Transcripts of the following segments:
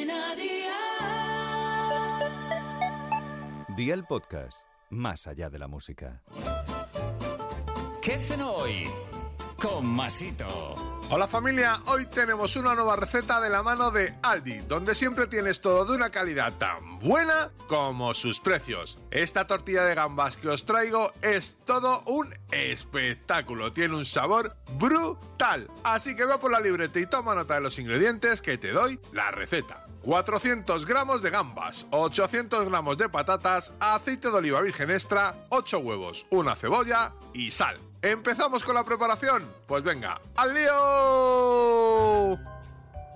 Cadena Dial. Día el podcast, más allá de la música. ¿Qué hacen hoy? Con Masito. Hola familia, hoy tenemos una nueva receta de la mano de Aldi, donde siempre tienes todo de una calidad tan buena como sus precios. Esta tortilla de gambas que os traigo es todo un espectáculo, tiene un sabor brutal. Así que ve por la libreta y toma nota de los ingredientes que te doy la receta. 400 gramos de gambas, 800 gramos de patatas, aceite de oliva virgen extra, 8 huevos, una cebolla y sal. ¿Empezamos con la preparación? Pues venga, ¡al lío!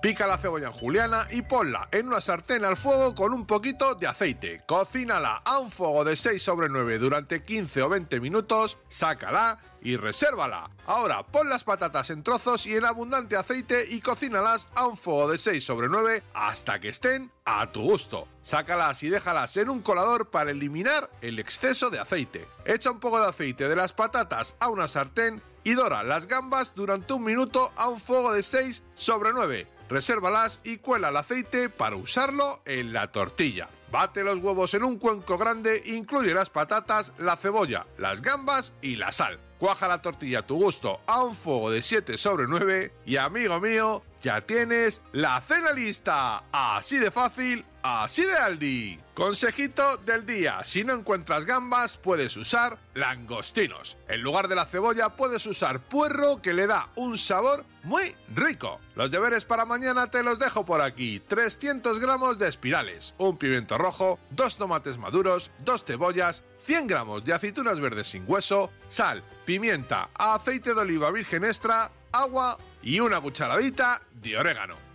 Pica la cebolla en juliana y ponla en una sartén al fuego con un poquito de aceite. Cocínala a un fuego de 6 sobre 9 durante 15 o 20 minutos, sácala y resérvala. Ahora pon las patatas en trozos y en abundante aceite y cocínalas a un fuego de 6 sobre 9 hasta que estén a tu gusto. Sácalas y déjalas en un colador para eliminar el exceso de aceite. Echa un poco de aceite de las patatas a una sartén y dora las gambas durante un minuto a un fuego de 6 sobre 9 resérvalas y cuela el aceite para usarlo en la tortilla. Bate los huevos en un cuenco grande, incluye las patatas, la cebolla, las gambas y la sal. Cuaja la tortilla a tu gusto a un fuego de 7 sobre 9 y amigo mío, ya tienes la cena lista. Así de fácil, así de Aldi. Consejito del día, si no encuentras gambas puedes usar langostinos. En lugar de la cebolla puedes usar puerro que le da un sabor muy rico. Los deberes para mañana te los dejo por aquí. 300 gramos de espirales, un pimiento rojo, dos tomates maduros, dos cebollas, 100 gramos de aceitunas verdes sin hueso, sal, pimienta, aceite de oliva virgen extra, agua y una cucharadita de orégano.